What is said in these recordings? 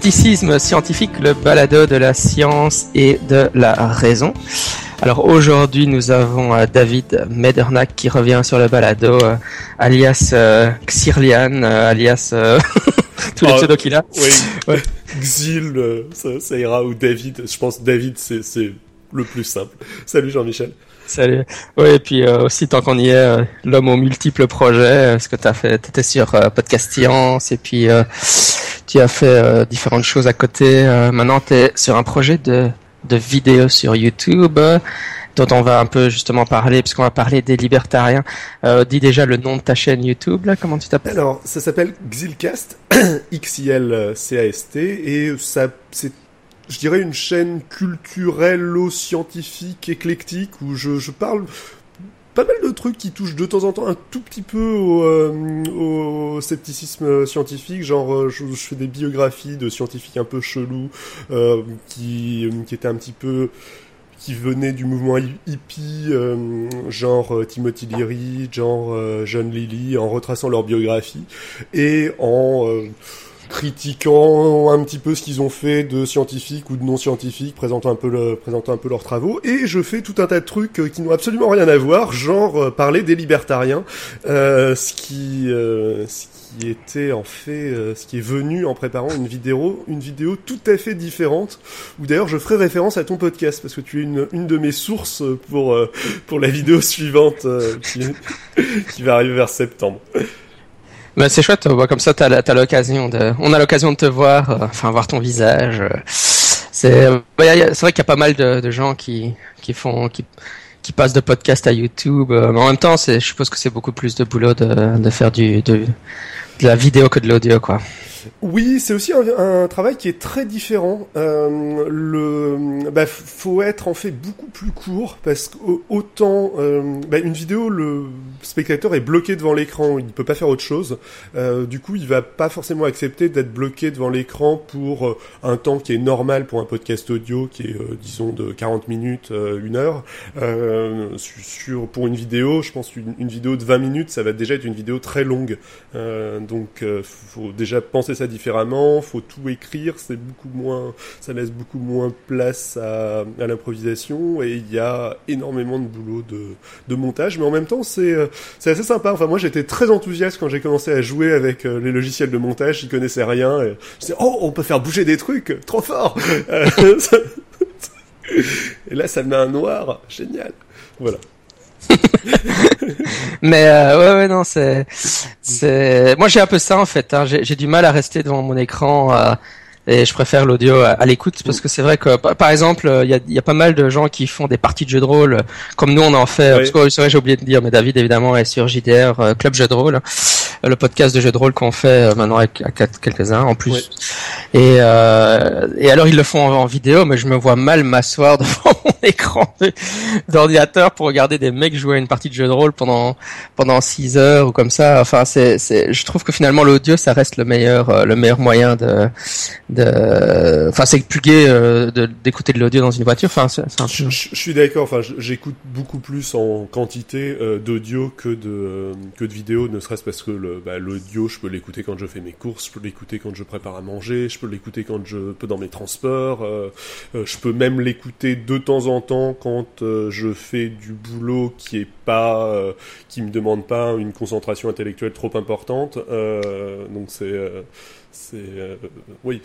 Scepticisme scientifique, le balado de la science et de la raison. Alors aujourd'hui, nous avons euh, David Medernack qui revient sur le balado, euh, alias euh, Xirlian, alias tous les oh, pseudos qu'il a. Oui. Xil, ça, ira ou David. Je pense David, c'est le plus simple. Salut Jean-Michel. Salut. Oui, et puis aussi tant qu'on y est, l'homme aux multiples projets, ce que tu as fait, tu étais sur Podcast Science et puis tu as fait différentes choses à côté. maintenant, tu es sur un projet de de vidéos sur YouTube euh, dont on va un peu justement parler, puisqu'on va parler des libertariens. Euh, dis déjà le nom de ta chaîne YouTube, là, comment tu t'appelles? Alors, ça s'appelle Xilcast, X-I-L-C-A-S-T, et ça, c'est, je dirais, une chaîne culturelle, scientifique, éclectique, où je, je parle pas mal de trucs qui touchent de temps en temps un tout petit peu au, euh, scepticisme scientifique, genre euh, je, fais des biographies de scientifiques un peu chelous euh, qui, qui étaient un petit peu qui venaient du mouvement hippie, genre Timothy Leary, genre John Lilly, en retraçant leur biographie et en critiquant un petit peu ce qu'ils ont fait de scientifiques ou de non scientifiques, présentant un peu le, présentant un peu leurs travaux, et je fais tout un tas de trucs euh, qui n'ont absolument rien à voir, genre euh, parler des libertariens, euh, ce qui, euh, ce qui était en fait, ce qui est venu en préparant une vidéo, une vidéo tout à fait différente, où d'ailleurs je ferai référence à ton podcast parce que tu es une, une de mes sources pour pour la vidéo suivante qui, qui va arriver vers septembre. Bah, c'est chouette, comme ça, t'as, as l'occasion de, on a l'occasion de te voir, euh, enfin, voir ton visage. Euh. c'est, c'est vrai qu'il y a pas mal de, gens qui, qui font, qui, qui passent de podcast à YouTube. Euh, mais en même temps, c'est, je suppose que c'est beaucoup plus de boulot de, de faire du, de, de la vidéo que de l'audio, quoi. Oui, c'est aussi un, travail qui est très différent. Euh, le, bah, faut être en fait beaucoup plus court parce qu'autant euh, bah, une vidéo, le spectateur est bloqué devant l'écran, il ne peut pas faire autre chose. Euh, du coup, il va pas forcément accepter d'être bloqué devant l'écran pour euh, un temps qui est normal pour un podcast audio, qui est euh, disons de 40 minutes, euh, une heure. sur pour une vidéo, je pense une, une, vidéo de 20 minutes, ça va déjà être une vidéo très longue. Donc, faut déjà penser ça différemment, faut tout écrire, c'est beaucoup moins, ça laisse beaucoup moins place à, à l'improvisation et il y a énormément de boulot de, de montage, mais en même temps c'est euh, c'est assez sympa. Enfin moi j'étais très enthousiaste quand j'ai commencé à jouer avec euh, les logiciels de montage, j'y connaissais rien. Et je disais oh on peut faire bouger des trucs, trop fort. et là ça me met un noir, génial. Voilà. mais euh, ouais, ouais, non, c'est, c'est. Moi, j'ai un peu ça en fait. Hein. J'ai, du mal à rester devant mon écran. Euh, et je préfère l'audio à, l'écoute parce que c'est vrai que par exemple il y a, y a, pas mal de gens qui font des parties de jeux de rôle comme nous on en fait parce que c'est vrai j'ai oublié de dire mais David évidemment est sur JDR euh, Club Jeux de rôle le podcast de jeux de rôle qu'on fait euh, maintenant avec, quelques-uns en plus et euh, et alors ils le font en, vidéo mais je me vois mal m'asseoir devant écran d'ordinateur pour regarder des mecs jouer une partie de jeu de rôle pendant pendant six heures ou comme ça. Enfin c'est c'est je trouve que finalement l'audio ça reste le meilleur euh, le meilleur moyen de enfin c'est plus gai euh, d'écouter de, l'audio dans une voiture. Enfin c'est je, suis d'accord. Enfin j'écoute beaucoup plus en quantité euh, d'audio que de euh, que de vidéo ne serait-ce parce que le bah, l'audio je peux l'écouter quand je fais mes courses je peux l'écouter quand je prépare à manger je peux l'écouter quand je peux dans mes transports je peux même l'écouter de temps en temps quand je fais du boulot qui est pas qui me demande pas une concentration intellectuelle trop importante donc c'est c'est euh, oui,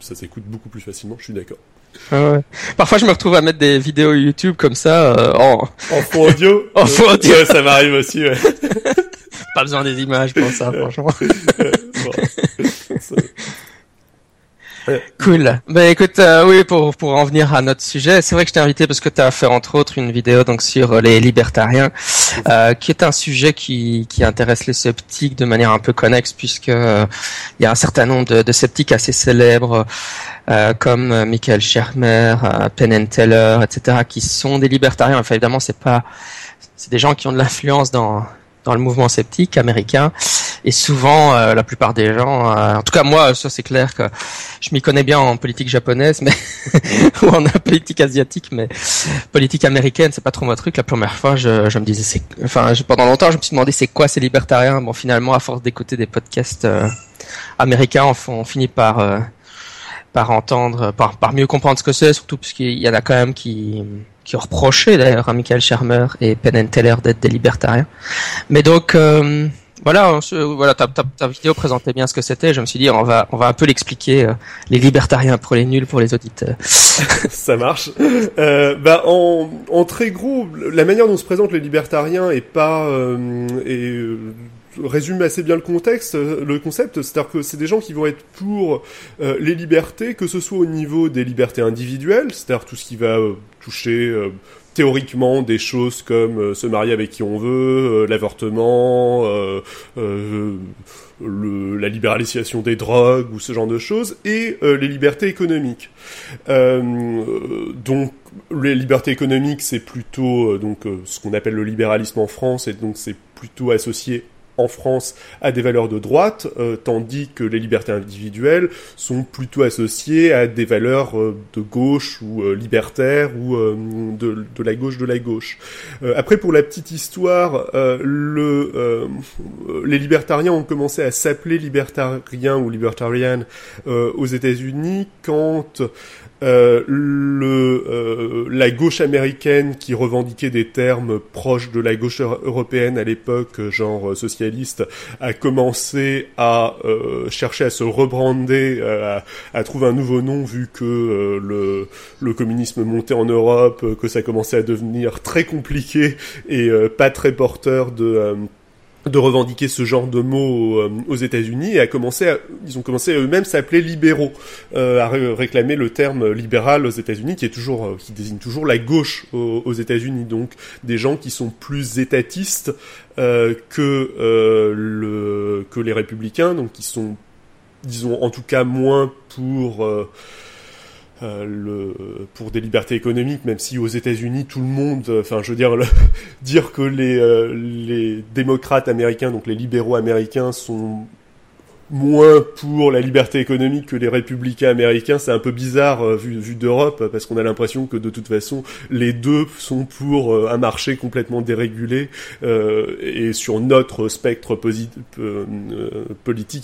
ça s'écoute beaucoup plus facilement. Je suis d'accord. Ah ouais. Parfois, je me retrouve à mettre des vidéos YouTube comme ça euh, en en fond audio. en fond audio, ouais, ça m'arrive aussi. Ouais. Pas besoin des images pour ça, franchement. Cool. Ben écoute, euh, oui, pour pour en venir à notre sujet, c'est vrai que je t'ai invité parce que tu as fait entre autres une vidéo donc sur euh, les libertariens, euh, qui est un sujet qui qui intéresse les sceptiques de manière un peu connexe puisque euh, il y a un certain nombre de, de sceptiques assez célèbres comme Michael Shermer, Penn Teller, etc., qui sont des libertariens. Enfin évidemment, c'est pas c'est des gens qui ont de l'influence dans dans le mouvement sceptique américain. Et souvent, euh, la plupart des gens, euh, en tout cas moi, ça c'est clair que je m'y connais bien en politique japonaise, mais ou en politique asiatique, mais politique américaine, c'est pas trop mon truc. La première fois, je, me disais, c'est, enfin, pendant longtemps, je me suis demandé c'est quoi ces libertariens? Bon, finalement, à force d'écouter des podcasts euh, américains, on, finit par par entendre, par, mieux comprendre ce que c'est, surtout puisqu'il y en a quand même qui qui ont reproché d'ailleurs à Michael Shermer et Penn Teller d'être des libertariens. Mais donc voilà, voilà, ta, ta, ta, vidéo présentait bien ce que c'était. Je me suis dit, on va, on va un peu l'expliquer, euh, les libertariens pour les nuls, pour les auditeurs. Ça marche. Euh, bah, en, en, très gros, la manière dont se présentent les libertariens est pas, euh, résume assez bien le contexte, euh, le concept, c'est-à-dire que c'est des gens qui vont être pour euh, les libertés, que ce soit au niveau des libertés individuelles, c'est-à-dire tout ce qui va euh, toucher théoriquement des choses comme se marier avec qui on veut, l'avortement, la libéralisation des drogues ou ce genre de choses, et les libertés économiques. donc les libertés économiques, c'est plutôt ce qu'on appelle le libéralisme en France, et donc c'est plutôt associé en France à des valeurs de droite, euh, tandis que les libertés individuelles sont plutôt associées à des valeurs euh, de gauche ou euh, libertaires ou de, la gauche de la gauche. après, pour la petite histoire, le, les libertariens ont commencé à s'appeler libertariens ou libertarian aux États-Unis quand euh, le, euh, la gauche américaine qui revendiquait des termes proches de la gauche européenne à l'époque, genre socialiste, a commencé à euh, chercher à se rebrander, à, à, trouver un nouveau nom vu que le, le communisme montait en Europe, que ça commençait à devenir très compliqué et pas très porteur de de revendiquer ce genre de mots euh, aux États-Unis et à commencer ils ont commencé à eux-mêmes s'appeler libéraux, euh, à réclamer le terme libéral aux États-Unis qui est toujours euh, qui désigne toujours la gauche aux, États-Unis. Donc des gens qui sont plus étatistes que le que les républicains donc qui sont disons en tout cas moins pour euh, le, pour des libertés économiques, même si aux États-Unis tout le monde, euh, enfin je veux dire, dire que les, euh, les démocrates américains, donc les libéraux américains, sont moins pour la liberté économique que les républicains américains, c'est un peu bizarre euh, vu, vu d'Europe, parce qu'on a l'impression que de toute façon, les deux sont pour euh, un marché complètement dérégulé, euh, et sur notre spectre politique,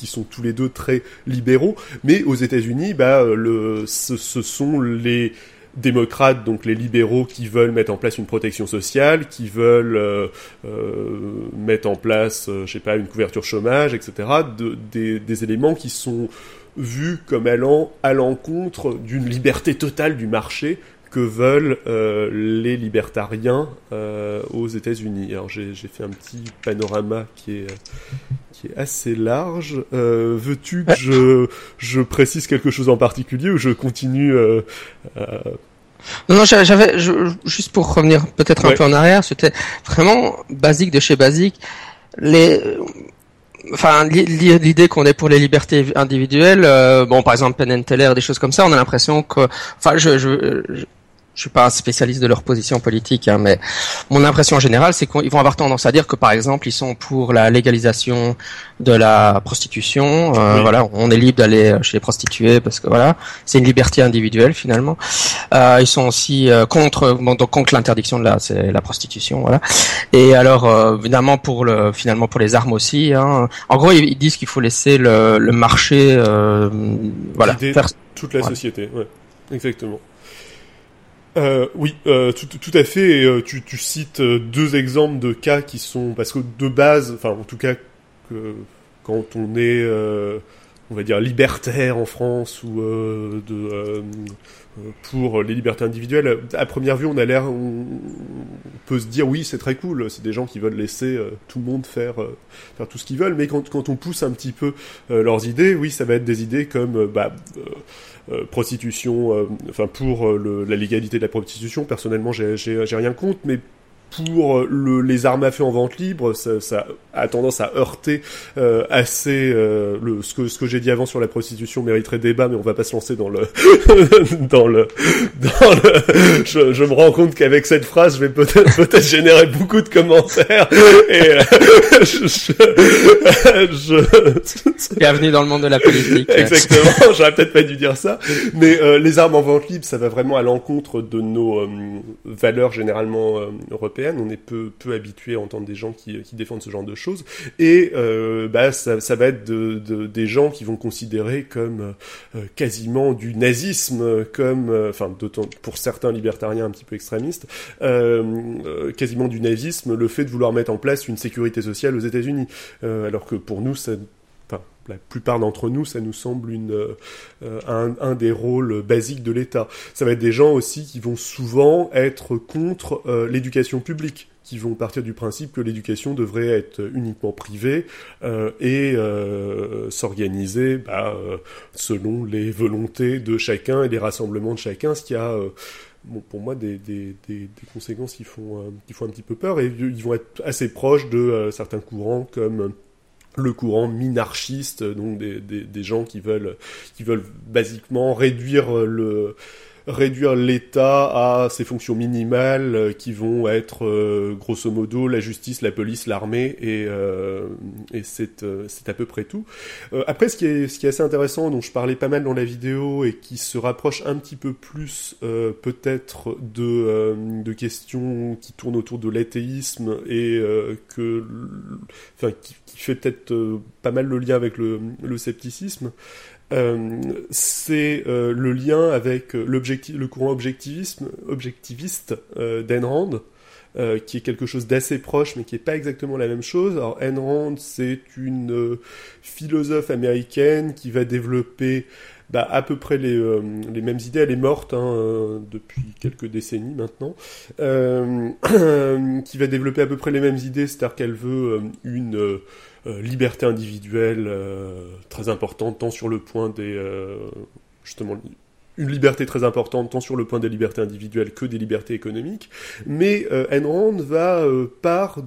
ils sont tous les deux très libéraux, mais aux États-Unis, bah, le, ce, ce sont les démocrates, donc les libéraux qui veulent mettre en place une protection sociale, qui veulent euh, euh, mettre en place, euh, je sais pas, une couverture chômage, etc. De, des, des, éléments qui sont vus comme allant à l'encontre d'une liberté totale du marché que veulent euh, les libertariens euh, aux États-Unis. Alors j'ai fait un petit panorama qui est qui est assez large. Euh, Veux-tu que je, je précise quelque chose en particulier ou je continue euh, non, non, j'avais juste pour revenir peut-être un peu en arrière, c'était vraiment basique de chez basique. Les enfin l'idée qu'on est pour les libertés individuelles bon par exemple Penn Teller des choses comme ça on a l'impression que enfin je, je, je suis pas un spécialiste de leur position politique, hein, mais mon impression générale, c'est qu'ils vont avoir tendance à dire que, par exemple, ils sont pour la légalisation de la prostitution. Euh, Voilà, on est libre d'aller chez les prostituées parce que voilà, c'est une liberté individuelle finalement. Euh, ils sont aussi euh, contre, bon, donc contre l'interdiction de la, c'est la prostitution, voilà. Et alors, euh, évidemment, pour le, finalement, pour les armes aussi. Hein. En gros, ils, disent qu'il faut laisser le, le marché, voilà, faire toute la société. Ouais, exactement. Euh, oui, euh, tout, tout, à fait. Et, euh, tu, tu, cites euh, deux exemples de cas qui sont parce que de base, enfin en tout cas que quand on est, euh, on va dire libertaire en France ou de pour les libertés individuelles, à première vue, on a l'air, on, peut se dire oui, c'est très cool. C'est des gens qui veulent laisser tout le monde faire faire tout ce qu'ils veulent. Mais quand, quand on pousse un petit peu leurs idées, oui, ça va être des idées comme bah euh, prostitution, euh, enfin pour euh, la légalité de la prostitution, personnellement j'ai rien contre, mais pour euh, le, les armes à feu en vente libre, ça, ça a tendance à heurter euh, assez euh, le, ce que, ce que j'ai dit avant sur la prostitution mériterait débat, mais on va pas se lancer dans le dans le dans le. Je, je me rends compte qu'avec cette phrase, je vais peut-être peut-être générer beaucoup de commentaires. Et euh, je, je, bienvenue dans le monde de la politique. Exactement. J'aurais peut-être pas dû dire ça, mais les armes en vente libre, ça va vraiment à l'encontre de nos valeurs généralement européennes On est peu, peu habitué à entendre des gens qui, qui défendent ce genre de choses. Et euh, bah, ça, va être de, de, des gens qui vont considérer comme euh, quasiment du nazisme, comme, euh, enfin, pour certains libertariens un petit peu extrémistes, euh, quasiment du nazisme, le fait de vouloir mettre en place une sécurité sociale aux États-Unis. alors que pour nous, ça la plupart d'entre nous, ça nous semble une, euh, un, un, des rôles basiques de l'État. Ça va être des gens aussi qui vont souvent être contre euh, l'éducation publique qui vont partir du principe que l'éducation devrait être uniquement privée euh, et euh, s'organiser bah, euh, selon les volontés de chacun et les rassemblements de chacun, ce qui a bon, pour moi des, des, des, des, conséquences qui font, qui font un petit peu peur et ils vont être assez proches de certains courants comme le courant minarchiste, donc des, des, gens qui veulent, qui veulent basiquement réduire le, réduire l'État à ses fonctions minimales euh, qui vont être euh, grosso modo la justice, la police, l'armée et, euh, et c'est c'est à peu près tout. après ce qui est ce qui est assez intéressant dont je parlais pas mal dans la vidéo et qui se rapproche un petit peu plus peut-être de de questions qui tournent autour de l'athéisme et que enfin qui, qui fait peut-être pas mal le lien avec le, le scepticisme. Euh, c'est euh, le lien avec euh, le courant objectivisme, objectiviste d'Ayn Rand, qui est quelque chose d'assez proche, mais qui n'est pas exactement la même chose. Alors, Ayn c'est une philosophe américaine qui va développer bah, à peu près les, les, mêmes idées. Elle est morte hein, depuis quelques décennies maintenant. qui va développer à peu près les mêmes idées, c'est-à-dire qu'elle veut une liberté individuelle euh, très importante, tant sur le point des euh, justement une liberté très importante tant sur le point des libertés individuelles que des libertés économiques, mais euh, Ayn Rand va par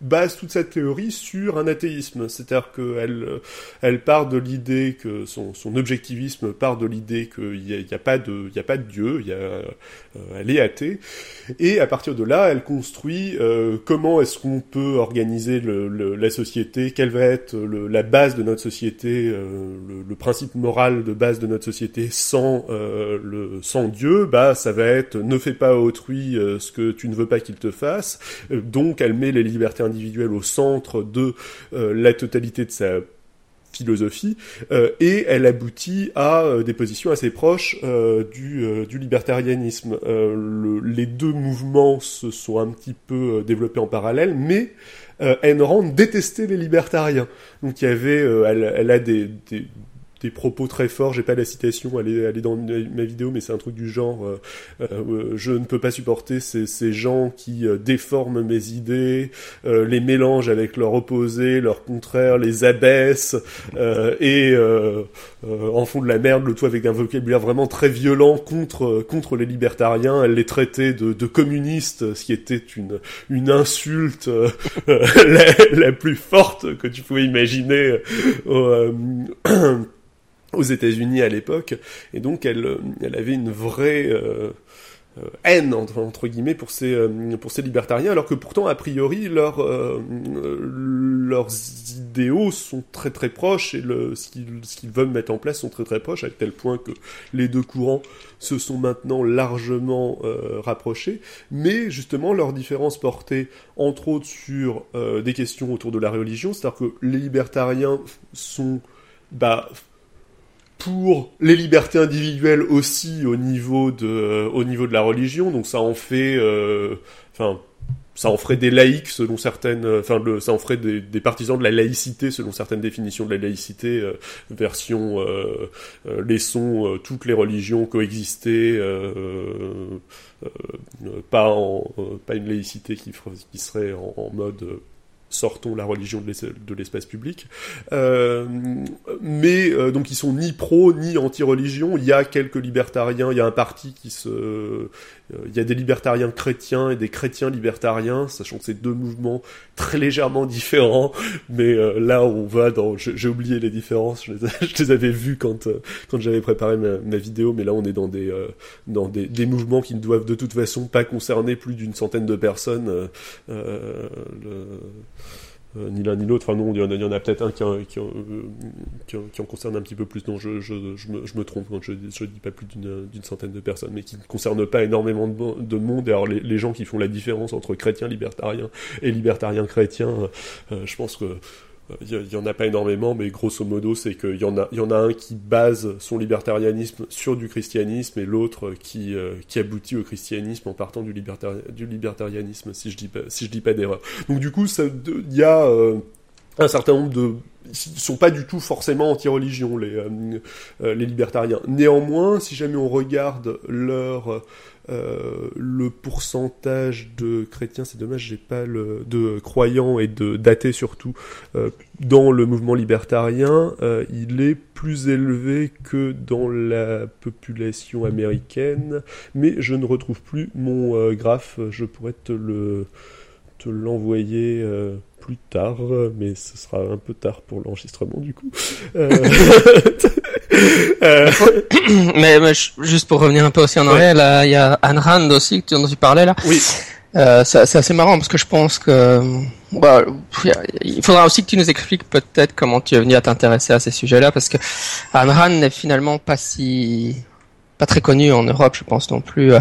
base toute cette théorie sur un athéisme, c'est-à-dire qu'elle elle part de l'idée que son, son, objectivisme part de l'idée qu'il n'y a, a, pas de il a pas de Dieu, y a, euh, elle est athée, et à partir de là, elle construit euh, comment est-ce qu'on peut organiser le, le, la société, quelle va être le, la base de notre société, euh, le, principe moral de base de notre société sans euh, le sans Dieu, bah ça va être ne fais pas à autrui euh, ce que tu ne veux pas qu'il te fasse, donc elle met les libertés individuelle au centre de euh, la totalité de sa philosophie euh, et elle aboutit à euh, des positions assez proches du, libertarianisme. Le, les deux mouvements se sont un petit peu développés en parallèle, mais Ayn détestait les libertariens. Donc elle, a des des propos très forts, j'ai pas la citation, elle est, elle est dans ma vidéo, mais c'est un truc du genre euh, euh, je ne peux pas supporter ces, ces gens qui euh, déforment mes idées, euh, les mélangent avec leur opposé, leur contraire, les abaissent et en font de la merde, le tout avec un vocabulaire vraiment très violent contre contre les libertariens. Elle les traitait de, de communistes, ce qui était une une insulte la, la, plus forte que tu pouvais imaginer aux États-Unis à l'époque, et donc elle, euh, elle avait une vraie euh, euh, haine entre, guillemets pour ces pour ces libertariens, alors que pourtant a priori leurs leurs idéaux sont très très proches et le, ce qu'ils qu'ils veulent mettre en place sont très très proches, à tel point que les deux courants se sont maintenant largement rapprochés, mais justement leurs différences portaient entre autres sur des questions autour de la religion, c'est-à-dire que les libertariens sont bah pour les libertés individuelles aussi au niveau de euh, au niveau de la religion. Donc ça en fait euh, enfin ça en ferait des laïcs selon certaines, euh, enfin ça en ferait des, partisans de la laïcité selon certaines définitions de la laïcité, euh, version euh, laissons toutes les religions coexister, pas en, pas une laïcité qui, qui serait en, en mode sortons la religion de l'espace public. Euh, mais euh, donc ils sont ni pro ni anti-religion. Il y a quelques libertariens, il y a un parti qui se, euh, il y a des libertariens chrétiens et des chrétiens libertariens, sachant que c'est deux mouvements très légèrement différents. Mais euh, là on va dans, j'ai oublié les différences, je les, avais vus quand quand j'avais préparé ma, vidéo, mais là on est dans des dans des, des, mouvements qui ne doivent de toute façon pas concerner plus d'une centaine de personnes. Le, euh, ni l'un ni l'autre. Enfin non, il y en a, peut-être un qui, en- concerne un petit peu plus. Non, je, me, trompe quand je, je dis pas plus d'une centaine de personnes, mais qui ne concerne pas énormément de, mo- de monde. Et alors les, gens qui font la différence entre chrétiens libertariens et libertariens chrétiens, euh, je pense que il y, a- il y en a pas énormément, mais grosso modo, c'est qu'il y en a, y en a un qui base son libertarianisme sur du christianisme et l'autre qui, euh, qui aboutit au christianisme en partant du, du libertarianisme, si je dis pas, si dis pas d'erreur. Donc du coup, il y a euh, un certain nombre de sont pas du tout forcément anti-religion les euh, euh, les libertariens. Néanmoins, si jamais on regarde leur euh, le pourcentage de chrétiens, c'est dommage, j'ai pas le de croyants et de d'athées surtout euh, dans le mouvement libertarien, euh, il est plus élevé que dans la population américaine, mais je ne retrouve plus mon euh, graphe. Je pourrais te le te l'envoyer euh, plus tard, mais ce sera un peu tard pour l'enregistrement du coup. Euh, euh, mais, juste pour revenir un peu aussi en Ouais. arrière, là, il y a Anne Rand aussi dont tu parlais là. oui, c'est c'est assez marrant parce que je pense que bah, il faudra aussi que tu nous expliques peut-être comment tu es venu à t'intéresser à ces sujets-là parce que Ayn Rand n'est finalement pas si pas très connu en Europe, je pense non plus. Euh,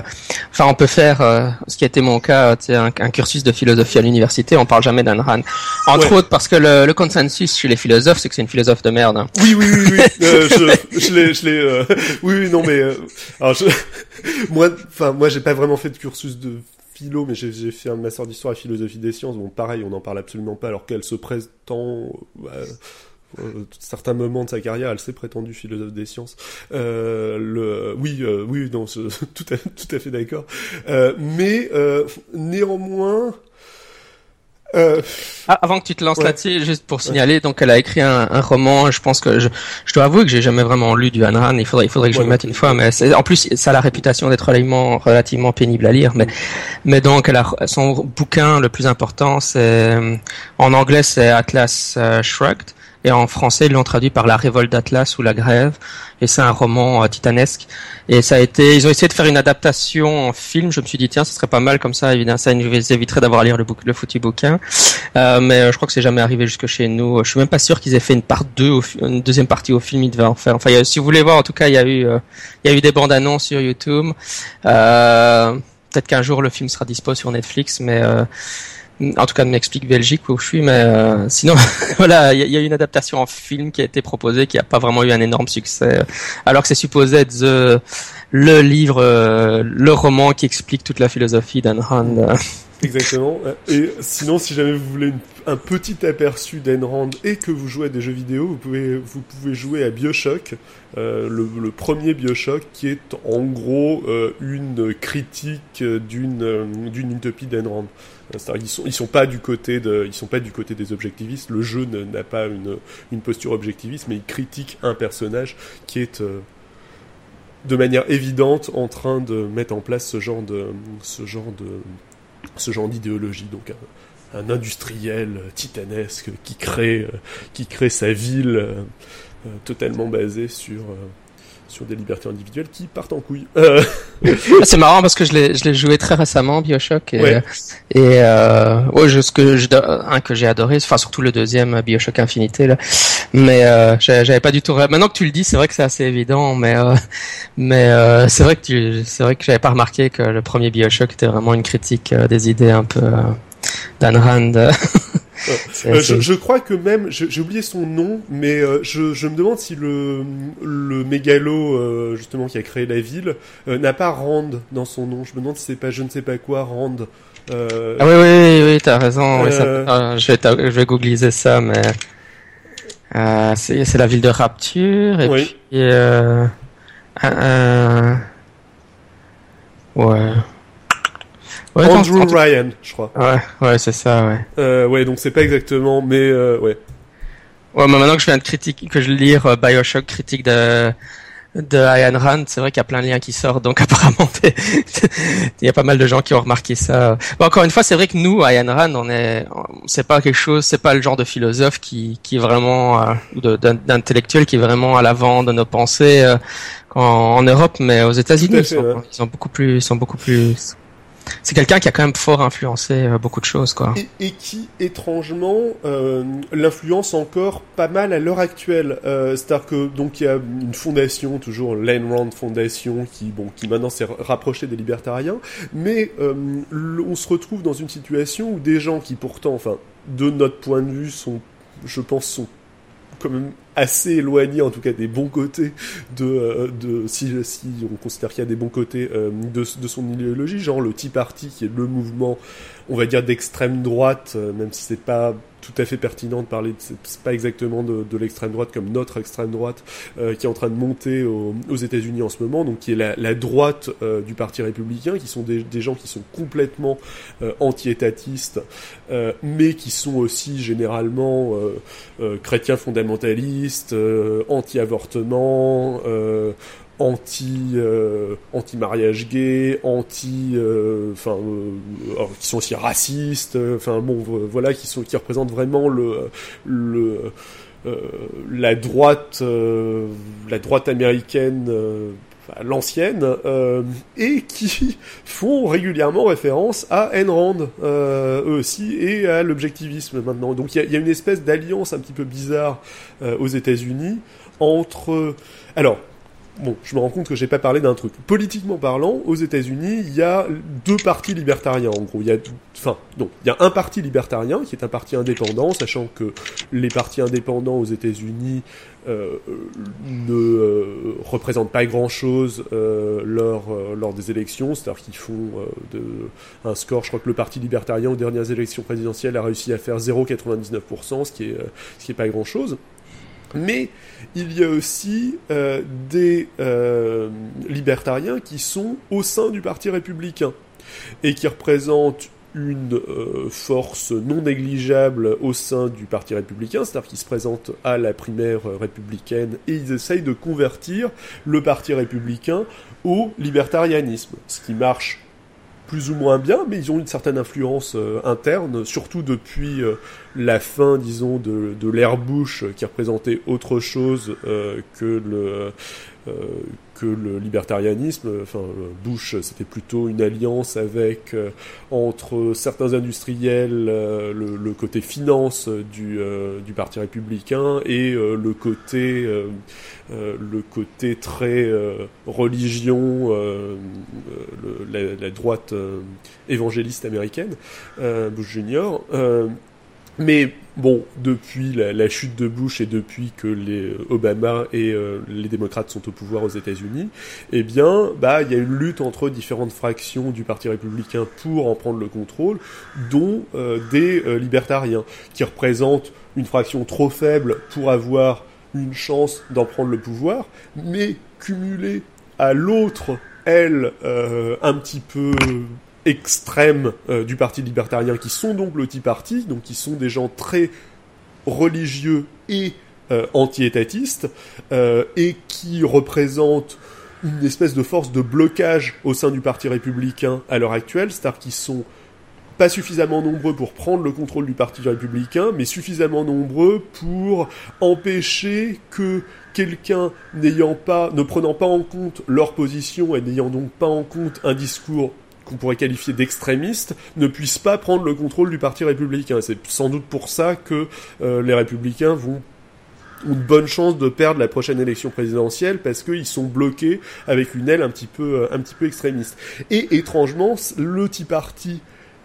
Enfin, on peut faire euh, ce qui a été mon cas, un, un cursus de philosophie à l'université. On parle jamais d'Ayn Rand, entre Ouais. autres parce que le, le consensus chez les philosophes, c'est que c'est une philosophe de merde. hein. oui, oui, oui, oui. Euh, je, je l'ai, je l'ai. euh, Oui, non, mais euh, alors je, moi, enfin, moi, j'ai pas vraiment fait de cursus de philo, mais j'ai j'ai fait un master d'histoire et philosophie des sciences. Bon, pareil, on n'en parle absolument pas, alors qu'elle se prétend. Euh, certains moments de sa carrière, elle s'est prétendue philosophe des sciences. Euh, le, oui, euh, oui, non, tout à, tout à fait d'accord. Euh, mais euh, néanmoins, euh, Ah, avant que tu te lances Ouais. là-dessus, juste pour signaler, donc elle a écrit un, un roman. Je pense que je, je dois avouer que j'ai jamais vraiment lu du Ayn Rand. Il faudrait, il faudrait que je Ouais, le mette une fois. Mais en plus, ça a la réputation d'être relativement, relativement pénible à lire. Mais, mais donc, elle a son bouquin le plus important, c'est en anglais, c'est Atlas Shrugged. Et en français, ils l'ont traduit par La révolte d'Atlas ou La grève. Et c'est un roman euh, titanesque. Et ça a été, ils ont essayé de faire une adaptation en film. Je me suis dit, tiens, ce serait pas mal comme ça. Évidemment, ça nous éviterait d'avoir à lire le, bouc- le foutu bouquin. Euh, mais euh, je crois que c'est jamais arrivé jusque chez nous. Je suis même pas sûr qu'ils aient fait une part 2 au fi- une deuxième partie au film. Ils devaient en faire. Enfin, si vous voulez voir, en tout cas, il y a eu, euh, il y a eu des bandes annonces sur YouTube. Peut-être qu'un jour le film sera dispo sur Netflix, mais en tout cas, de m'explique Belgique où je suis. Mais euh, sinon, voilà, il y, y a une adaptation en film qui a été proposée, qui a pas vraiment eu un énorme succès, alors que c'est supposé être the- le livre, euh, le roman qui explique toute la philosophie d'Anne Rand. euh. Exactement. Et sinon, si jamais vous voulez une- un petit aperçu d'Ayn Rand et que vous jouez à des jeux vidéo, vous pouvez, vous pouvez jouer à Bioshock, euh, le, le premier Bioshock, qui est en gros euh, une critique d'une d'une utopie d'Ayn Rand. Ils sont pas du côté de ils sont pas du côté des objectivistes. Le jeu n'a pas une posture objectiviste, mais il critique un personnage qui est euh, de manière évidente en train de mettre en place ce genre d'idéologie, donc un, industriel titanesque qui crée, euh, sa ville euh, totalement basée sur, sur des libertés individuelles qui partent en couille. Euh, C'est marrant parce que je l'ai joué très récemment Bioshock et Ouais. et euh, ouais je, ce que je, un que j'ai adoré enfin surtout le deuxième euh, Bioshock Infinité là mais euh, j'avais pas du tout maintenant que tu le dis c'est vrai que c'est assez évident mais euh, mais euh, c'est vrai que c'est vrai que j'avais pas remarqué que le premier Bioshock était vraiment une critique euh, des idées un peu euh, d'Ayn Rand C'est- euh, c'est- je, je crois que même, j'ai oublié son nom, mais euh, je, je me demande si le, le mégalo euh, justement qui a créé la ville euh, n'a pas Rand dans son nom. Je me demande si c'est pas je ne sais pas quoi Rand. Euh, Ah oui, oui, oui, oui, t'as raison. oui, ça- Euh. euh, je vais, je vais googliser ça, mais euh, c'est c'est la ville de Rapture et Oui. puis euh, ouais. Ouais, Andrew. Ryan, je crois. Ouais, ouais, c'est ça, ouais. Euh, ouais, donc c'est pas exactement, mais euh, ouais. Ouais, mais maintenant que je viens de critiquer, que je lire euh, Bioshock critique de de Ayn Rand, c'est vrai qu'il y a plein de liens qui sortent, donc apparemment il y a pas mal de gens qui ont remarqué ça. Bon, encore une fois, c'est vrai que nous, Ayn Rand, on est, c'est pas quelque chose, c'est pas le genre de philosophe qui qui est vraiment euh, d'intellectuel qui est vraiment à l'avant de nos pensées euh, en, en Europe, mais aux États-Unis, ouais. ils sont beaucoup plus, ils sont beaucoup plus c'est quelqu'un qui a quand même fort influencé euh, beaucoup de choses, quoi. Et, qui, étrangement, euh, l'influence encore pas mal à l'heure actuelle. Euh, C'est-à-dire que donc il y a une fondation, toujours l'Ayn Rand Foundation, qui bon, qui maintenant s'est rapprochée des libertariens, mais euh, on se retrouve dans une situation où des gens qui pourtant, enfin, de notre point de vue, sont, je pense, sont quand même assez éloigné en tout cas des bons côtés de, euh, de si, on considère qu'il y a des bons côtés euh, de, de, son idéologie, genre le Tea Party qui est le mouvement, on va dire d'extrême droite, euh, même si c'est pas tout à fait pertinent de parler, c'est pas exactement de, de l'extrême droite comme notre extrême droite euh, qui est en train de monter aux, États-Unis en ce moment, donc qui est la, la droite euh, du Parti républicain, qui sont des, des gens qui sont complètement euh, anti-étatistes, mais qui sont aussi généralement chrétiens fondamentalistes, anti-avortement anti euh, anti mariage gay, anti euh, enfin euh, qui sont aussi racistes, enfin bon voilà qui sont qui représentent vraiment le le la droite la droite américaine l'ancienne, euh, et qui font régulièrement référence à Ayn Rand, euh, eux aussi, et à l'objectivisme maintenant. Donc il y, y, a une espèce d'alliance un petit peu bizarre euh, aux États-Unis entre... Alors, bon, je me rends compte que j'ai pas parlé d'un truc. Politiquement parlant, aux États-Unis, il y a deux partis libertariens. En gros, il y a, enfin, non, il y a un parti libertarien qui est un parti indépendant, sachant que les partis indépendants aux États-Unis euh, ne euh, représentent pas grand-chose euh, lors euh, lors des élections, c'est-à-dire qu'ils font un score. Je crois que le parti libertarien aux dernières élections présidentielles a réussi à faire 0,99%, ce qui est ce qui est pas grand-chose. Mais il y a aussi euh, des euh, libertariens qui sont au sein du Parti républicain et qui représentent une euh, force non négligeable au sein du Parti républicain, c'est-à-dire qu'ils se présentent à la primaire républicaine et ils essayent de convertir le Parti républicain au libertarianisme, ce qui marche plus ou moins bien, mais ils ont une certaine influence euh, interne, surtout depuis euh, la fin, disons, de, de l'ère Bush, qui représentait autre chose euh, que le euh, que le libertarianisme. Enfin, Bush, c'était plutôt une alliance avec euh, entre certains industriels, euh, le, le, côté finance du, du parti républicain et le côté le côté très religion, la, la, droite évangéliste américaine, Bush Junior. Mais bon, depuis la, chute de Bush et depuis que les Obama et euh, les démocrates sont au pouvoir aux États-Unis, eh bien, bah, il y a une lutte entre différentes fractions du Parti républicain pour en prendre le contrôle, dont euh, des euh, libertariens, qui représentent une fraction trop faible pour avoir une chance d'en prendre le pouvoir, mais cumulée à l'autre elle un petit peu extrêmes euh, du Parti libertarien, qui sont donc le Tea Party, donc qui sont des gens très religieux et euh, anti-étatistes, euh, et qui représentent une espèce de force de blocage au sein du Parti républicain à l'heure actuelle, c'est-à-dire qu'ils sont pas suffisamment nombreux pour prendre le contrôle du Parti républicain, mais suffisamment nombreux pour empêcher que quelqu'un n'ayant pas, ne prenant pas en compte leur position et n'ayant donc pas en compte un discours qu'on pourrait qualifier d'extrémistes ne puissent pas prendre le contrôle du Parti républicain. C'est sans doute pour ça que euh, les républicains vont ont une bonne chance de perdre la prochaine élection présidentielle parce qu'ils sont bloqués avec une aile un petit peu, euh, extrémiste. Et étrangement, le Tea Party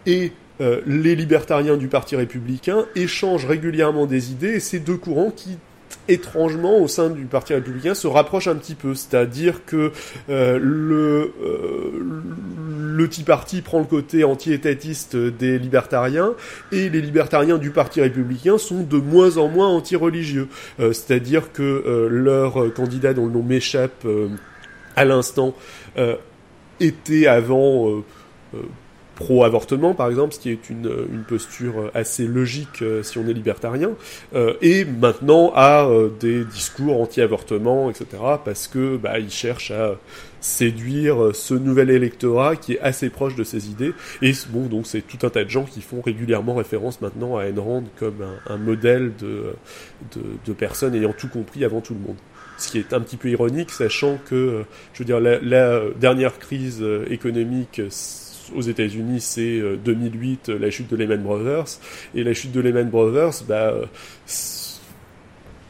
et euh, les libertariens du Parti républicain échangent régulièrement des idées et ces deux courants qui étrangement au sein du Parti républicain se rapproche un petit peu, c'est-à-dire que euh, le euh, le prend le côté anti-étatiste des libertariens et les libertariens du Parti républicain sont de moins en moins anti-religieux, euh, c'est-à-dire que euh, leur candidat dont le nom m'échappe euh, à l'instant euh, était avant pro-avortement, par exemple, ce qui est une, une posture assez logique euh, si on est libertarien, euh, et maintenant à euh, des discours anti-avortement, etc., parce que bah, il cherche à séduire ce nouvel électorat qui est assez proche de ses idées. Et bon, donc c'est tout un tas de gens qui font régulièrement référence maintenant à Ayn Rand comme un, modèle de, de, personnes ayant tout compris avant tout le monde ce qui est un petit peu ironique, sachant que, je veux dire, la dernière crise économique aux États-Unis, c'est 2008, la chute de Lehman Brothers. Et la chute de Lehman Brothers, bah,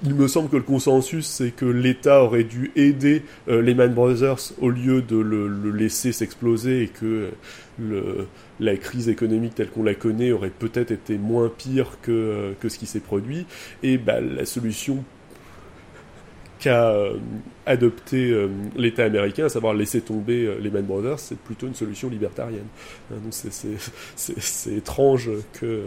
il me semble que le consensus, c'est que l'État aurait dû aider Lehman Brothers au lieu de le, laisser s'exploser et que la crise économique telle qu'on la connaît aurait peut-être été moins pire que, que ce qui s'est produit. Et bah, la solution qu'a euh, adopté euh, l'État américain, à savoir laisser tomber euh, les Man Brothers, c'est plutôt une solution libertarienne. Hein, donc c'est étrange que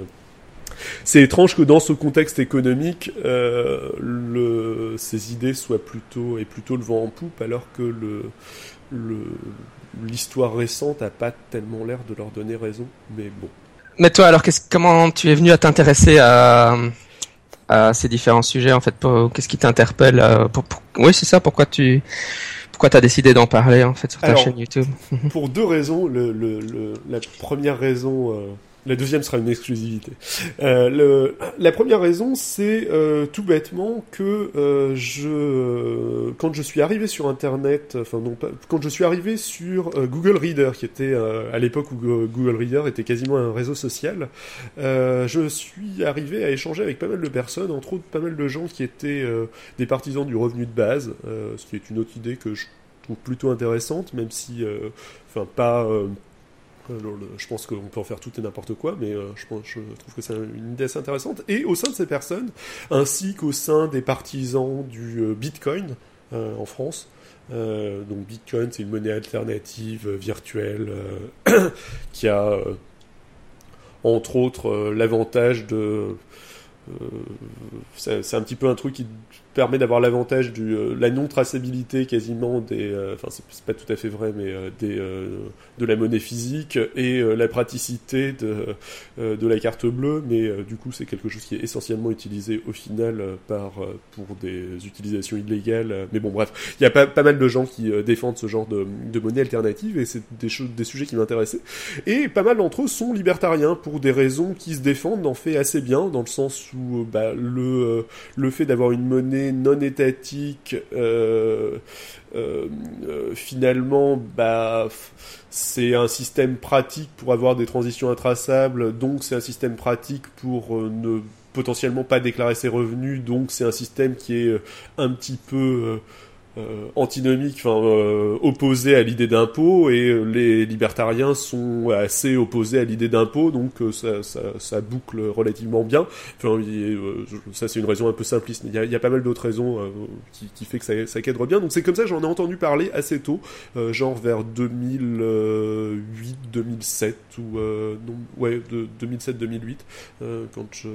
c'est étrange que dans ce contexte économique, le, ces idées soient plutôt et plutôt le vent en poupe, alors que le, l'histoire récente a pas tellement l'air de leur donner raison. Mais bon. Mais toi, alors, comment tu es venu à t'intéresser à, à ces différents sujets en fait Qu'est-ce qui t'interpelle euh, Oui, c'est ça. Pourquoi tu pourquoi t'as décidé d'en parler en fait sur ta chaîne YouTube? Pour deux raisons. Le, le, la première raison, euh, la deuxième sera une exclusivité. Euh, la première raison, c'est euh, tout bêtement que euh, je, quand je suis arrivé sur Internet, enfin non pas, quand je suis arrivé sur Google Reader, qui était à l'époque où Google Reader était quasiment un réseau social, je suis arrivé à échanger avec pas mal de personnes, entre autres pas mal de gens qui étaient des partisans du revenu de base, ce qui est une autre idée que je trouve plutôt intéressante, même si, enfin pas je pense qu'on peut en faire tout et n'importe quoi, mais euh, je, trouve que c'est une idée assez intéressante. Et au sein de ces personnes, ainsi qu'au sein des partisans du euh, Bitcoin euh, en France, donc Bitcoin, c'est une monnaie alternative virtuelle qui a entre autres l'avantage de c'est un petit peu un truc qui permet d'avoir l'avantage de euh, la non traçabilité quasiment des euh, enfin c'est pas tout à fait vrai mais euh, des de la monnaie physique et la praticité de de la carte bleue. Mais du coup c'est quelque chose qui est essentiellement utilisé au final par pour des utilisations illégales. Mais bon bref il y a pas, pas mal de gens qui défendent ce genre de, de monnaie alternative et c'est des des sujets qui m'intéressaient. Et pas mal d'entre eux sont libertariens pour des raisons qui se défendent en fait assez bien dans le sens où bah, le le fait d'avoir une monnaie non étatique, euh, euh, euh, finalement, bah, c'est un système pratique pour avoir des transitions intraçables, donc c'est un système pratique pour ne potentiellement pas déclarer ses revenus, donc c'est un système qui est un petit peu euh, antinomique, enfin euh, opposé à l'idée d'impôt, et euh, les libertariens sont assez opposés à l'idée d'impôt, donc ça, ça, boucle relativement bien. Enfin, ça c'est une raison un peu simpliste. A, il y a pas mal d'autres raisons qui, qui, fait que ça, ça cadre bien. Donc c'est comme ça j'en ai entendu parler assez tôt, genre vers 2008, 2007 ou non, ouais, de 2007-2008, quand je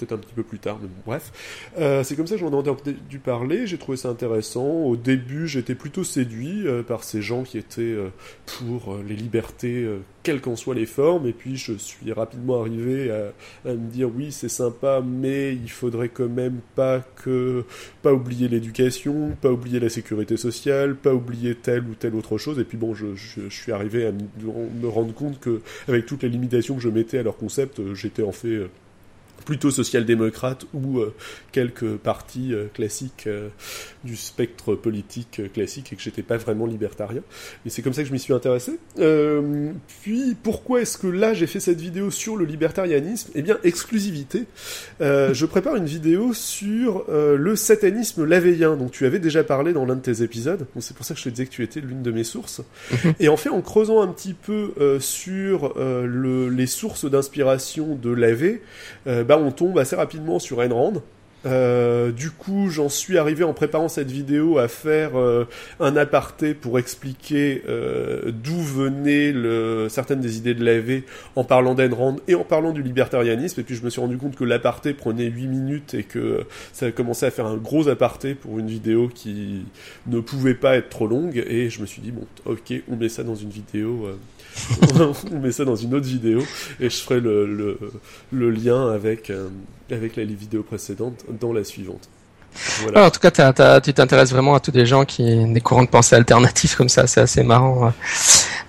peut-être un petit peu plus tard, mais bon, bref. Euh, c'est comme ça que j'en ai entendu parler, j'ai trouvé ça intéressant. Au début, j'étais plutôt séduit euh, par ces gens qui étaient euh, pour les libertés, quelles qu'en soient les formes, et puis je suis rapidement arrivé à, me dire oui, c'est sympa, mais il faudrait quand même pas que, pas oublier l'éducation, pas oublier la sécurité sociale, pas oublier telle ou telle autre chose, et puis bon, je suis arrivé à me, me rendre compte que, avec toutes les limitations que je mettais à leur concept, j'étais en fait plutôt social-démocrate ou euh, quelques partis euh, classiques euh, du spectre politique classique et que j'étais pas vraiment libertarien. Mais c'est comme ça que je m'y suis intéressé. puis pourquoi est-ce que là j'ai fait cette vidéo sur le libertarianisme? Eh bien exclusivité. je prépare une vidéo sur le satanisme lavéien dont tu avais déjà parlé dans l'un de tes épisodes. Donc c'est pour ça que je te disais que tu étais l'une de mes sources. Mhm. et en fait en creusant un petit peu sur le, les sources d'inspiration de Lavé, on tombe assez rapidement sur Ayn Rand. Euh, du coup, j'en suis arrivé en préparant cette vidéo à faire euh, un aparté pour expliquer euh, d'où venaient certaines des idées de l'AV en parlant d'Ayn Rand et en parlant du libertarianisme. Et puis je me suis rendu compte que l'aparté prenait 8 minutes et que ça a commencé à faire un gros aparté pour une vidéo qui ne pouvait pas être trop longue. Et je me suis dit, bon, ok, on met ça dans une vidéo on met ça dans une autre vidéo et je ferai le, lien avec, euh, avec la vidéo précédente dans la suivante. En tout cas, tu t'intéresses vraiment à tous des gens qui des courants de pensée alternatifs comme ça, c'est assez marrant.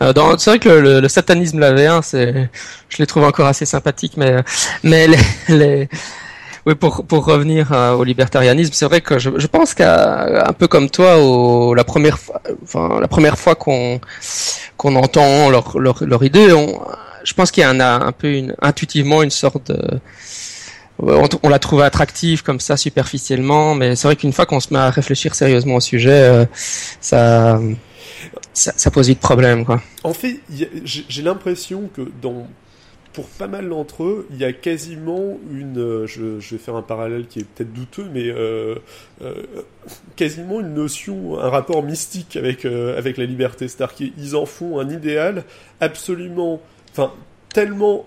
Euh, c'est vrai que le, le, satanisme lavéen, c'est, je les trouve encore assez sympathiques, mais les, les oui, pour pour revenir au libertarianisme, c'est vrai que je, je pense qu'un peu comme toi, au, la première fois, enfin la première fois qu'on qu'on entend leur leur, leur idée, on, je pense qu'il y a un, un peu une intuitivement une sorte de on, on, la trouve attractive comme ça superficiellement, mais c'est vrai qu'une fois qu'on se met à réfléchir sérieusement au sujet, euh, ça, ça, ça, pose vite problème. Quoi. En fait, j'ai l'impression que dans pour pas mal d'entre eux, il y a quasiment une, euh, je, vais faire un parallèle qui est peut-être douteux, mais euh, euh, quasiment une notion, un rapport mystique avec la liberté. C'est-à-dire qu'ils en font un idéal absolument, enfin tellement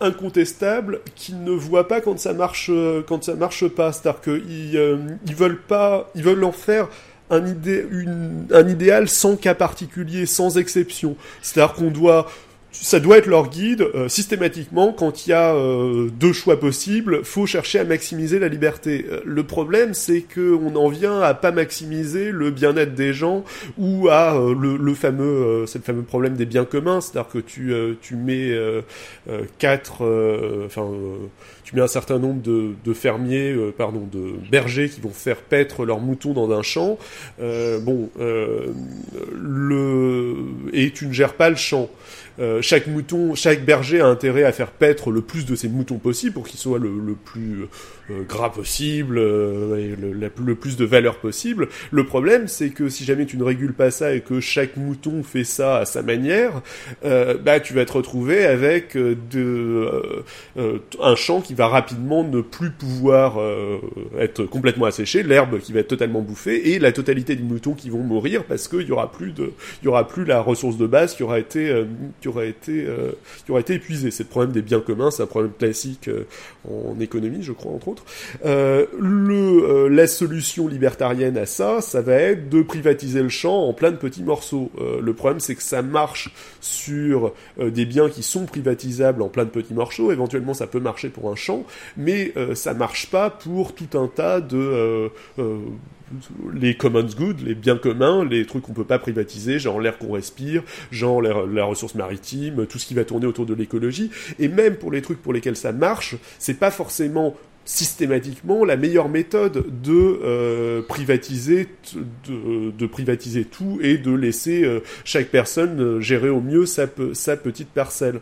incontestable qu'ils ne voient pas quand ça marche quand marche pas c'est-à-dire qu'ils ils veulent pas veulent en faire un, un idéal sans cas particulier sans exception c'est-à-dire qu'on doit ça doit être leur guide euh, systématiquement quand il y a euh, deux choix possibles faut chercher à maximiser la liberté euh, le problème c'est que on en vient à pas maximiser le bien-être des gens ou à euh, le, le, fameux c'est le fameux problème des biens communs c'est-à-dire que tu tu mets quatre enfin tu mets un certain nombre de, de fermiers, euh, pardon, de bergers qui vont faire paître leurs moutons dans un champ. Euh, bon, euh, le et tu ne gères pas le champ. Euh, chaque mouton, chaque berger a intérêt à faire paître le plus de ses moutons possible pour qu'ils soient le, le, plus gras possible euh, et le, plus de valeur possible. Le problème, c'est que si jamais tu ne régules pas ça et que chaque mouton fait ça à sa manière, bah tu vas te retrouver avec de, un champ qui va rapidement ne plus pouvoir être complètement asséché, l'herbe qui va être totalement bouffée et la totalité des moutons qui vont mourir parce qu'il y aura plus de, il y aura plus la ressource de base qui aura été qui aura été, euh, qui aura été épuisé. C'est le problème des biens communs, c'est un problème classique euh, en économie, je crois, entre autres. Euh, le, la solution libertarienne à ça, ça va être de privatiser le champ en plein de petits morceaux. le problème, c'est que ça marche sur des biens qui sont privatisables en plein de petits morceaux. Éventuellement, ça peut marcher pour un champ, mais ça marche pas pour tout un tas de les commons goods, les biens communs, les trucs qu'on peut pas privatiser, genre l'air qu'on respire, genre la, ressource maritime, tout ce qui va tourner autour de l'écologie. Et même pour les trucs pour lesquels ça marche, c'est pas forcément systématiquement la meilleure méthode de euh, privatiser de, privatiser tout et de laisser euh, chaque personne euh, gérer au mieux sa, petite parcelle.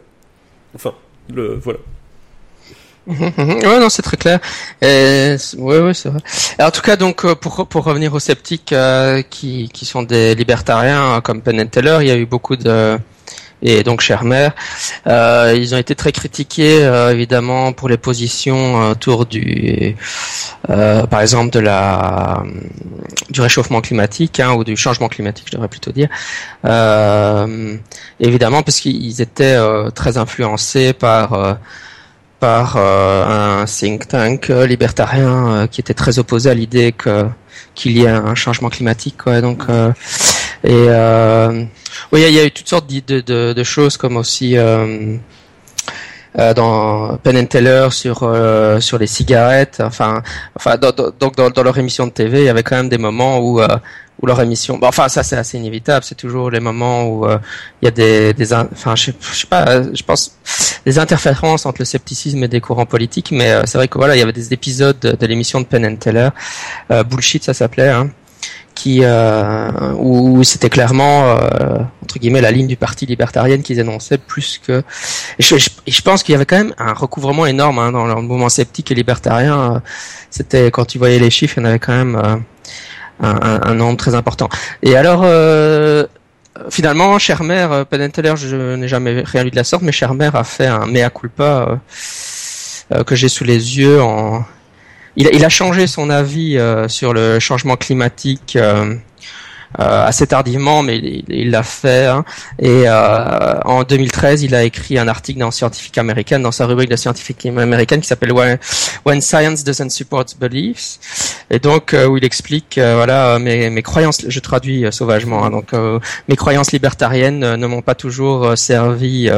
Enfin, le voilà. Mhm, mhm. ouais, non, c'est très clair. Ouais, ouais, c'est vrai. En tout cas, donc, pour, pour revenir aux sceptiques qui, qui sont des libertariens, comme Penn Teller, il y a eu beaucoup de et donc Schermer, euh, ils ont été très critiqués euh, évidemment pour les positions autour du, euh, par exemple de la du réchauffement climatique hein, ou du changement climatique, je devrais plutôt dire. évidemment parce qu'ils étaient très influencés par par euh, un think tank euh, libertarien euh, qui était très opposé à l'idée qu'il y ait un changement climatique. Donc, et oui, il y, a eu toutes sortes de, de, de choses comme aussi dans Penn and Teller sur sur les cigarettes. Enfin, enfin, donc dans, dans, leur émission de TV, il y avait quand même des moments où ou leur émission. Bon, enfin, ça c'est assez inévitable. C'est toujours les moments où euh, il y a des, des enfin, je, je, sais pas, je pense des interférences entre le scepticisme et des courants politiques. Mais euh, c'est vrai que voilà, il y avait des épisodes de, l'émission de Penn and Teller, euh, bullshit, ça s'appelait. Hein, qui où, c'était clairement entre guillemets la ligne du parti libertarien qu'ils énonçaient plus que et je, je, pense qu'il y avait quand même un recouvrement énorme hein, dans le mouvement sceptique et libertarien c'était quand tu voyais les chiffres il y en avait quand même un, un, nombre très important. Et alors, euh, finalement, Schermer, euh, Penn Teller, je n'ai jamais rien lu de la sorte, mais Schermer a fait un mea culpa euh, euh, que j'ai sous les yeux. En... Il, il, a changé son avis sur le changement climatique euh, assez tardivement, mais il l'a fait. Hein. Et euh, en 2013, il a écrit un article dans Scientific American, dans sa rubrique de Scientific American, qui s'appelle When, Science Doesn't Support Beliefs. Et donc euh, où il explique, voilà, mes, mes croyances, je traduis sauvagement, hein, donc mes croyances libertariennes ne m'ont pas toujours servi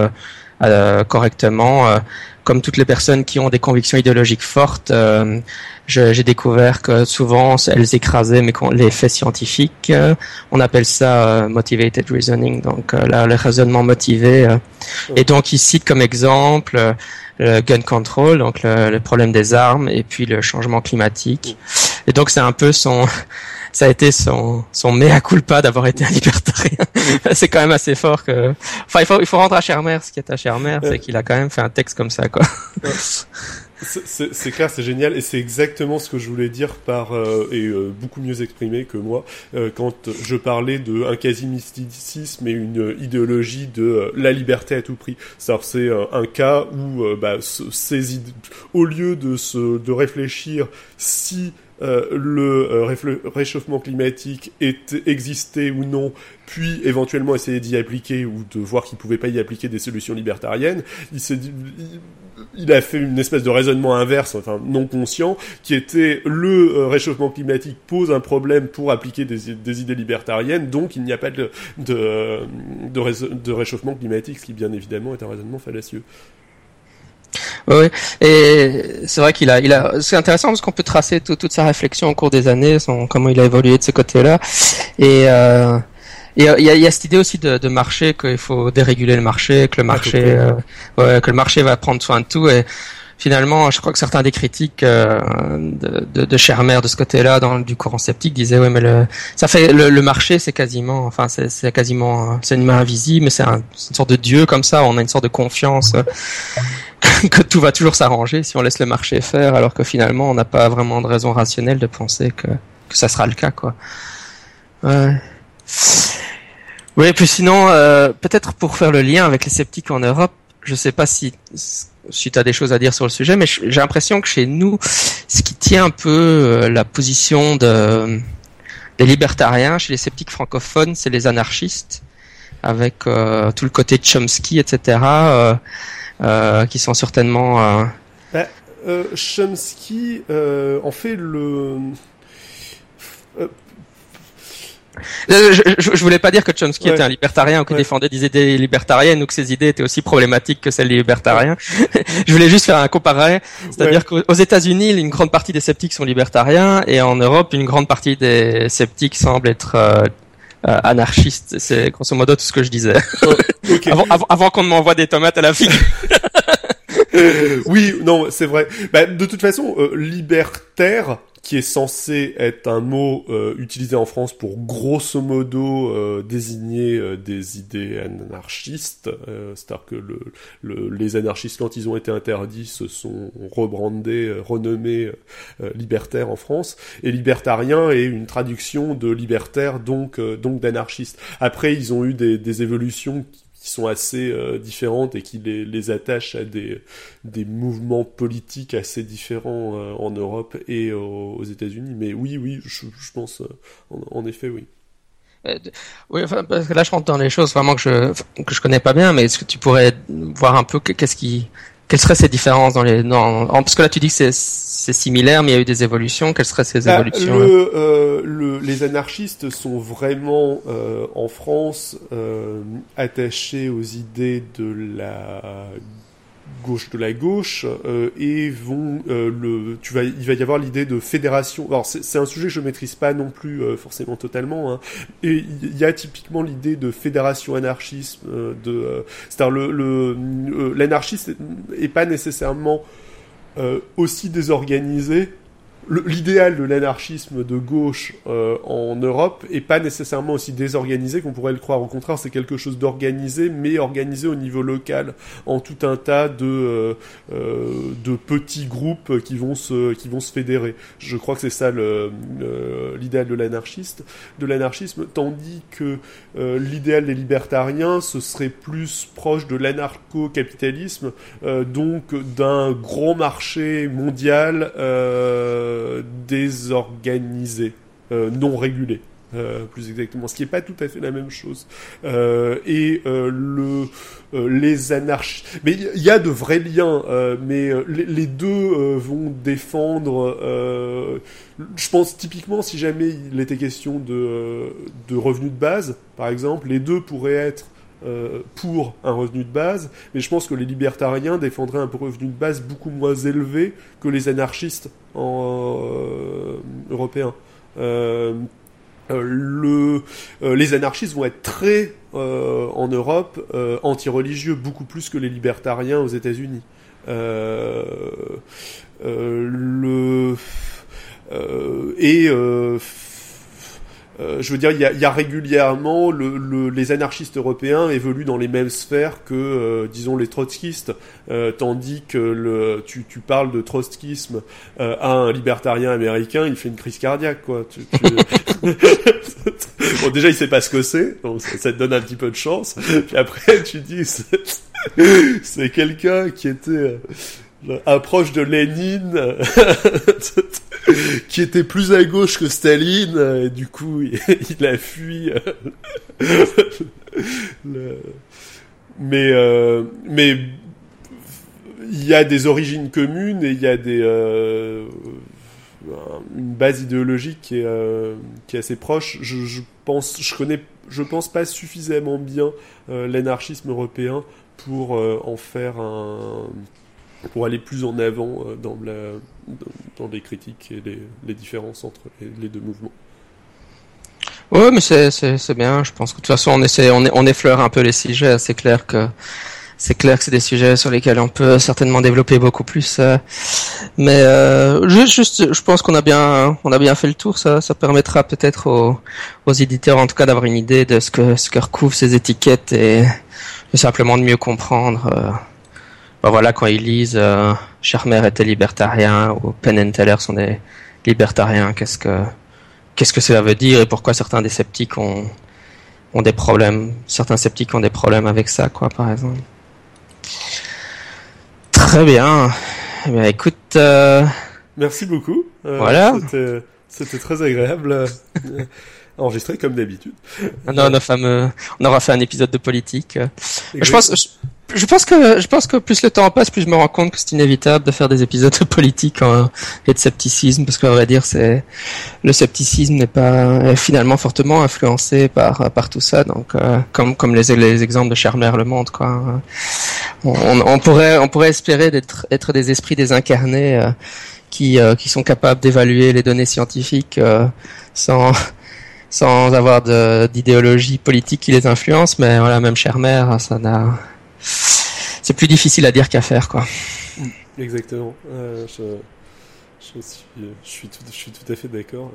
correctement comme toutes les personnes qui ont des convictions idéologiques fortes, euh, j'ai découvert que souvent elles écrasaient mais les faits scientifiques. Euh, on appelle ça euh, motivated reasoning, donc là, le raisonnement motivé. Et donc il cite comme exemple le gun control, donc le, le, problème des armes, et puis le changement climatique. Et donc c'est un peu son ça a été son son mea culpa d'avoir été un libertarien. c'est quand même assez fort que. Enfin, il faut il faut rendre à Chermer ce qui est à Chermer, c'est qu'il a quand même fait un texte comme ça, quoi. C'est clair, c'est génial, et c'est exactement ce que je voulais dire par euh, et euh, beaucoup mieux exprimé que moi euh, quand je parlais de un quasi mysticisme et une idéologie de la liberté à tout prix. C'est un cas où bah, ces au lieu de se de réfléchir si euh, le euh, réchauffement climatique est, existé ou non, puis éventuellement essayer d'y appliquer ou de voir qu'il pouvait pas y appliquer des solutions libertariennes, il s'est il, a fait une espèce de raisonnement inverse, enfin non conscient, qui était le euh, réchauffement climatique pose un problème pour appliquer des, des idées libertariennes, donc il n'y a pas de, de, de, de réchauffement climatique, ce qui bien évidemment est un raisonnement fallacieux. Oui, et c'est vrai qu'il a, il a, c'est intéressant parce qu'on peut tracer toute sa réflexion au cours des années, son, comment il a évolué de ce côté-là, et euh, il y, a, il y a, cette idée aussi de, de marché qu'il faut déréguler le marché, que le marché, euh, ouais, que le marché va prendre soin de tout. Et finalement, je crois que certains des critiques euh, de, de, de de ce côté-là, dans du courant sceptique, disaient ouais, mais le, ça fait le, le marché, c'est quasiment, enfin, c'est quasiment, c'est une main invisible, c'est un, une sorte de dieu comme ça. On a une sorte de confiance que tout va toujours s'arranger si on laisse le marché faire, alors que finalement, on n'a pas vraiment de raison rationnelle de penser que que ça sera le cas, quoi. Ouais. Oui, puis sinon, euh, peut-être pour faire le lien avec les sceptiques en Europe, je sais pas si si tu as des choses à dire sur le sujet, mais j'ai l'impression que chez nous, ce qui tient un peu euh, la position de, des libertariens chez les sceptiques francophones, c'est les anarchistes, avec euh, tout le côté Chomsky, etc., euh, qui sont certainement... Bah, Chomsky, en fait, le je, je, voulais pas dire que Chomsky était un libertarien ou qu'il défendait des idées libertariennes ou que ses idées étaient aussi problématiques que celles des libertariens. je voulais juste faire un comparé, c'est-à-dire qu'aux États-Unis, une grande partie des sceptiques sont libertariens et en Europe, une grande partie des sceptiques semblent être euh, euh, anarchistes. C'est grosso modo tout ce que je disais. Oh, avant, avant, avant qu'on ne m'envoie des tomates à la fille. oui, non, c'est vrai. Bah, de toute façon, euh, libertaire, qui est censé être un mot euh, utilisé en France pour grosso modo euh, désigner euh, des idées anarchistes, c'est-à-dire que le, les anarchistes quand ils ont été interdits se sont rebrandés, renommés libertaires en France, et libertarien est une traduction de libertaire donc donc d'anarchiste. Après ils ont eu des, des évolutions sont assez euh, différentes et qui les, attachent à des, des mouvements politiques assez différents euh, en Europe et aux, États-Unis. Mais oui, oui, je, pense, euh, en, effet, oui. Oui, parce que là, je rentre dans les choses vraiment que je que je connais pas bien, mais est-ce que tu pourrais voir un peu qu'est-ce qui quelles seraient ces différences dans les dans, parce que là tu dis que c'est c'est similaire mais il y a eu des évolutions. Quelles seraient ces bah, évolutions le, euh, le, les anarchistes sont vraiment euh, en France euh, attachés aux idées de la gauche de la gauche euh, et vont euh, le tu vas il va y avoir l'idée de fédération alors c'est un sujet que je maîtrise pas non plus euh, forcément totalement hein. et il y a typiquement l'idée de fédération anarchisme de c'est-à-dire le le, est pas nécessairement aussi désorganisé l'idéal de l'anarchisme de gauche euh, en Europe est pas nécessairement aussi désorganisé qu'on pourrait le croire. Au contraire, c'est quelque chose d'organisé, mais organisé au niveau local, en tout un tas de euh, euh de petits groupes qui vont se qui vont se fédérer. Je crois que c'est ça l'idéal de l'anarchiste, de l'anarchisme, tandis que euh, l'idéal des libertariens, ce serait plus proche de l'anarcho-capitalisme, donc d'un gros marché mondial. Désorganisé, euh, non régulé. Euh, plus exactement, ce qui n'est pas tout à fait la même chose. et le, les anarchistes, mais il y a de vrais liens, mais les, deux vont défendre. je pense typiquement, si jamais il était question de revenus de base, par exemple, les deux pourraient être pour un revenu de base, mais je pense que les libertariens défendraient un revenu de base beaucoup moins élevé que les anarchistes en, européens. le, les anarchistes vont être très en Europe anti-religieux, beaucoup plus que les libertariens aux États-Unis. et euh, je veux dire, il y a, y a, régulièrement le, le, les anarchistes européens évoluent dans les mêmes sphères que, euh, disons, les trotskistes, euh, tandis que le, tu, tu parles de trotskisme à un libertarien américain, il fait une crise cardiaque, quoi. Tu, bon, déjà, il sait pas ce que c'est, donc ça, ça, te donne un petit peu de chance. Puis après, tu dis, c'est quelqu'un qui était approche de Lénine qui était plus à gauche que Staline et du coup il, a fui mais euh, mais il y a des origines communes et il y a des euh, une base idéologique qui est, euh, qui est assez proche. Je, je, pense je connais je pense pas suffisamment bien l'anarchisme européen pour en faire un pour aller plus en avant euh, dans, la, dans les critiques et les, les différences entre les, deux mouvements. Ouais, mais c'est bien. Je pense que de toute façon on essaie, on, effleure un peu les sujets. C'est clair que c'est clair que c'est des sujets sur lesquels on peut certainement développer beaucoup plus. Euh, mais euh, juste, je pense qu'on a bien, on a bien fait le tour. Ça, ça permettra peut-être aux, aux, éditeurs, en tout cas, d'avoir une idée de ce que ce que recouvrent ces étiquettes et, et simplement de mieux comprendre. Euh, bah voilà, quand ils lisent euh, Charmer était libertarien ou Penn and Teller sont des libertariens, qu'est-ce que qu'est-ce que cela veut dire et pourquoi certains des sceptiques ont ont des problèmes, certains sceptiques ont des problèmes avec ça, quoi, par exemple? Très bien. Eh bien, écoute. Euh... Merci beaucoup. Euh, voilà. C'était très agréable. enregistré comme d'habitude. Non, nos fameux, on aura fait un épisode de politique. Je pense, je pense que je pense que plus le temps passe, plus je me rends compte que c'est inévitable de faire des épisodes de politique hein, et de scepticisme, parce qu'on va dire c'est le scepticisme n'est pas finalement fortement influencé par par tout ça. Donc euh, comme comme les, les exemples de Charmer le montrent, quoi. On, on, pourrait on pourrait espérer d'être être des esprits désincarnés euh, qui euh, qui sont capables d'évaluer les données scientifiques sans sans avoir d'idéologie politique qui les influence, mais voilà, même Charmer, ça n'a c'est plus difficile à dire qu'à faire, quoi. Exactement. Euh, je, je, suis, je, suis tout, je suis tout à fait d'accord.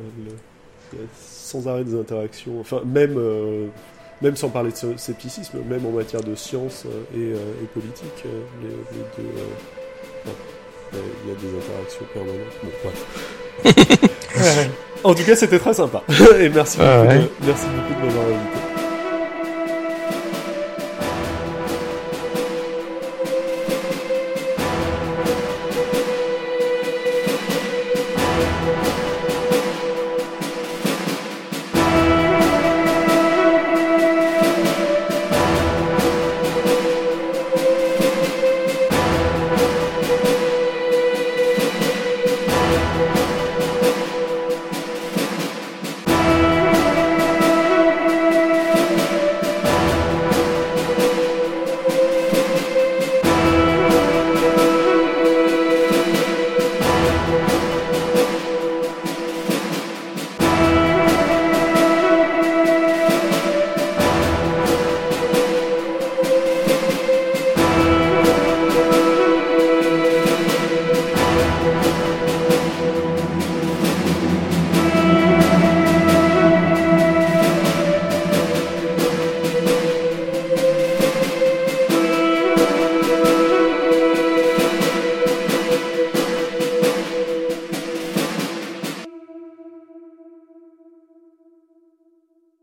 Euh, sans arrêt des interactions. Enfin, même, euh, même sans parler de scepticisme, même en matière de science et, et politique, les, les deux. il y a des interactions permanentes. Bon, en tout cas, c'était très sympa. et merci, beaucoup, de, merci beaucoup de m'avoir invité.